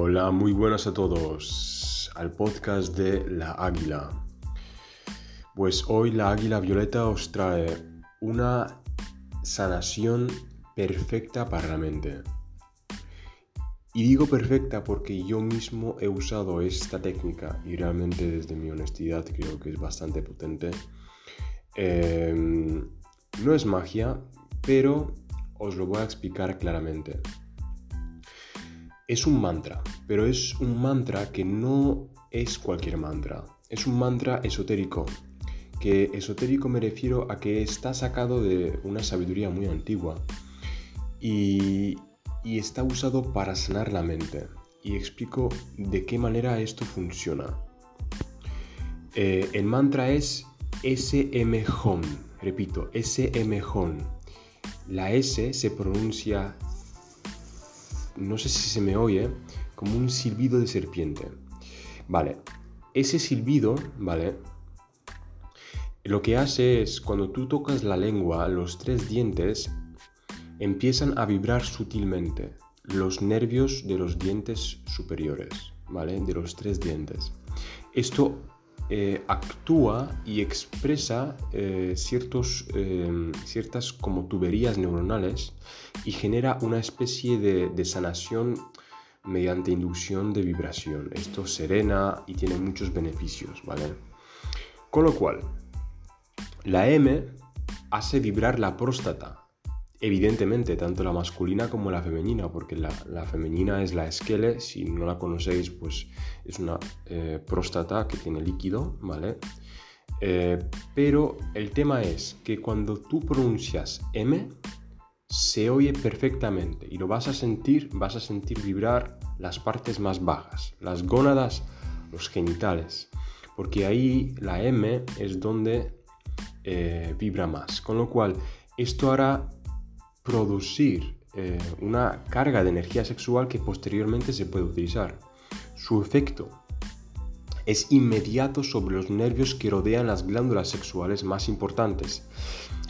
Hola, muy buenas a todos al podcast de La Águila. Pues hoy la Águila Violeta os trae una sanación perfecta para la mente. Y digo perfecta porque yo mismo he usado esta técnica y realmente desde mi honestidad creo que es bastante potente. Em, no es magia, pero os lo voy a explicar claramente es un mantra, pero es un mantra que no es cualquier mantra. Es un mantra esotérico, que esotérico me refiero a que está sacado de una sabiduría muy antigua y, está usado para sanar la mente. Y explico de qué manera esto funciona. Eh, el mantra es SM Hon, repito, SM Hon. La S se pronuncia no sé si se me oye, como un silbido de serpiente. Vale, ese silbido, ¿vale? Lo que hace es, cuando tú tocas la lengua, los tres dientes empiezan a vibrar sutilmente. Los nervios de los dientes superiores, ¿vale? De los tres dientes. Esto eh, actúa y expresa eh, ciertos, eh, ciertas como tuberías neuronales y genera una especie de, sanación mediante inducción de vibración. Esto serena y tiene muchos beneficios, ¿vale? Con lo cual, la M hace vibrar la próstata, evidentemente, tanto la masculina como la femenina, porque la, femenina es la esquele, si no la conocéis, pues es una eh, próstata que tiene líquido, ¿vale? Eh, pero el tema es que cuando tú pronuncias M, se oye perfectamente y lo vas a sentir, vas a sentir vibrar las partes más bajas, las gónadas, los genitales, porque ahí la M es donde eh, vibra más, con lo cual esto hará producir eh, una carga de energía sexual que posteriormente se puede utilizar. Su efecto es inmediato sobre los nervios que rodean las glándulas sexuales más importantes.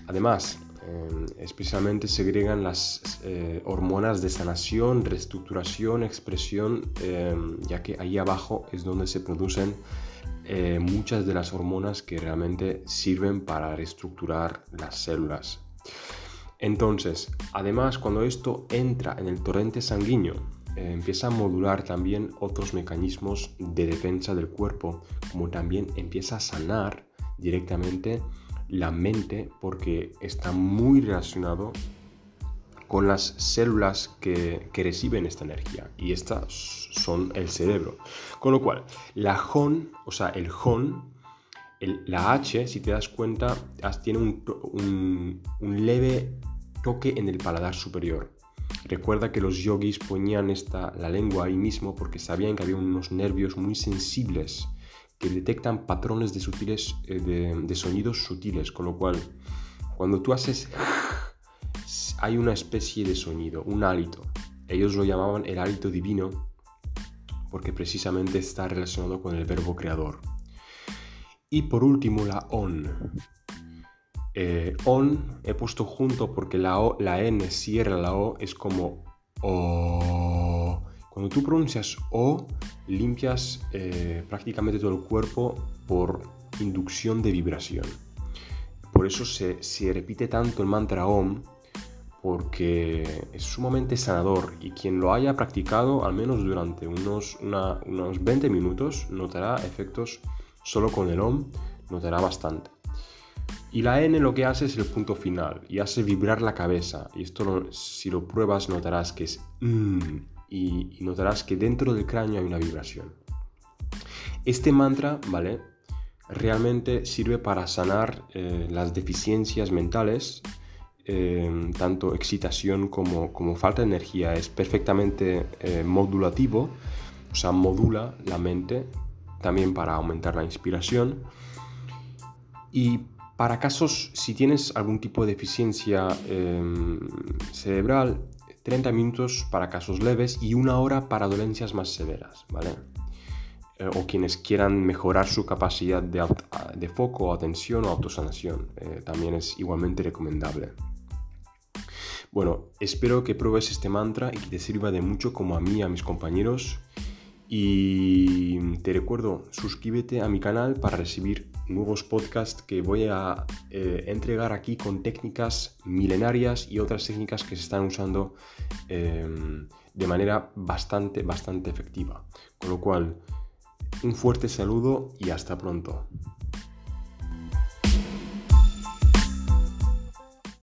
Además, eh, especialmente segregan las eh, hormonas de sanación, reestructuración, expresión, ya que ahí abajo es donde se producen muchas de las hormonas que realmente sirven para reestructurar las células. Entonces, además, cuando esto entra en el torrente sanguíneo, eh, empieza a modular también otros mecanismos de defensa del cuerpo, como también empieza a sanar directamente la mente porque está muy relacionado con las células que, reciben esta energía y estas son el cerebro. Con lo cual, la HON, o sea, el La H, si te das cuenta, tiene un, leve toque en el paladar superior. Recuerda que los yogis ponían esta, la lengua ahí mismo porque sabían que había unos nervios muy sensibles que detectan patrones de, sutiles, eh, de, sonidos sutiles, con lo cual cuando tú haces hay una especie de sonido, un hálito. Ellos lo llamaban el hálito divino porque precisamente está relacionado con el verbo creador. Y por último la on. Eh, on he puesto junto porque la, o, la N cierra la O, es como O. Cuando tú pronuncias O, limpias eh, prácticamente todo el cuerpo por inducción de vibración. Por eso se, repite tanto el mantra OM, porque es sumamente sanador y quien lo haya practicado al menos durante unos, unos 20 minutos notará efectos solo con el OM, notará bastante. Y la N lo que hace es el punto final y hace vibrar la cabeza. Y esto si lo pruebas notarás que es mm, y, notarás que dentro del cráneo hay una vibración. Este mantra, ¿vale? Realmente sirve para sanar eh, las deficiencias mentales, eh, tanto excitación como, como, falta de energía. Es perfectamente eh, modulativo, o sea, modula la mente también para aumentar la inspiración. Y para casos, si tienes algún tipo de deficiencia em, cerebral, 30 minutos para casos leves y una hora para dolencias más severas, ¿vale? Eh, o quienes quieran mejorar su capacidad de, de foco, atención o autosanación, eh, también es igualmente recomendable. Bueno, espero que pruebes este mantra y que te sirva de mucho como a mí, a mis compañeros. Y te recuerdo, suscríbete a mi canal para recibir nuevos podcasts que voy a eh, entregar aquí con técnicas milenarias y otras técnicas que se están usando em, de manera bastante, bastante efectiva. Con lo cual, un fuerte saludo y hasta pronto.